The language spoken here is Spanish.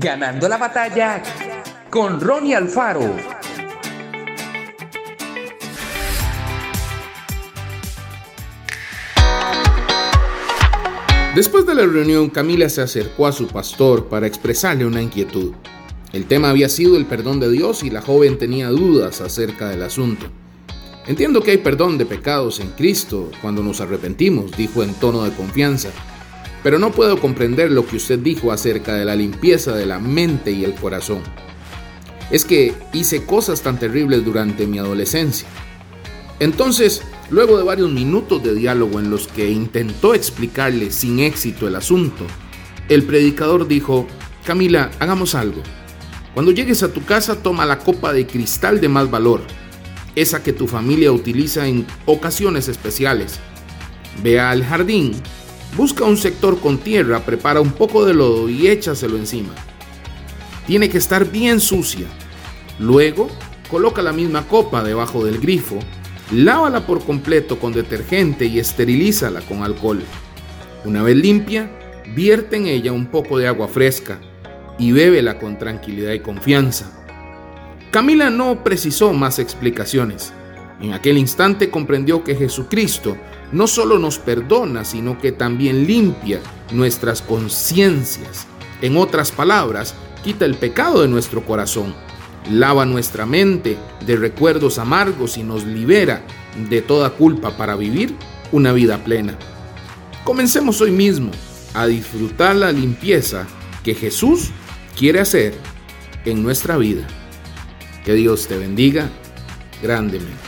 Ganando la batalla con Ronnie Alfaro. Después de la reunión, Camila se acercó a su pastor para expresarle una inquietud. El tema había sido el perdón de Dios y la joven tenía dudas acerca del asunto. Entiendo que hay perdón de pecados en Cristo cuando nos arrepentimos, dijo en tono de confianza, pero no puedo comprender lo que usted dijo acerca de la limpieza de la mente y el corazón. Es que hice cosas tan terribles durante mi adolescencia. Entonces, luego de varios minutos de diálogo en los que intentó explicarle sin éxito el asunto, el predicador dijo, Camila, hagamos algo. Cuando llegues a tu casa, toma la copa de cristal de más valor, esa que tu familia utiliza en ocasiones especiales. Ve al jardín, busca un sector con tierra, prepara un poco de lodo y échaselo encima. Tiene que estar bien sucia. Luego, coloca la misma copa debajo del grifo, lávala por completo con detergente y esterilízala con alcohol. Una vez limpia, vierte en ella un poco de agua fresca y bébela con tranquilidad y confianza. Camila no precisó más explicaciones. En aquel instante comprendió que Jesucristo no solo nos perdona, sino que también limpia nuestras conciencias. En otras palabras, quita el pecado de nuestro corazón, lava nuestra mente de recuerdos amargos y nos libera de toda culpa para vivir una vida plena. Comencemos hoy mismo a disfrutar la limpieza que Jesús quiere hacer en nuestra vida. Que Dios te bendiga grandemente.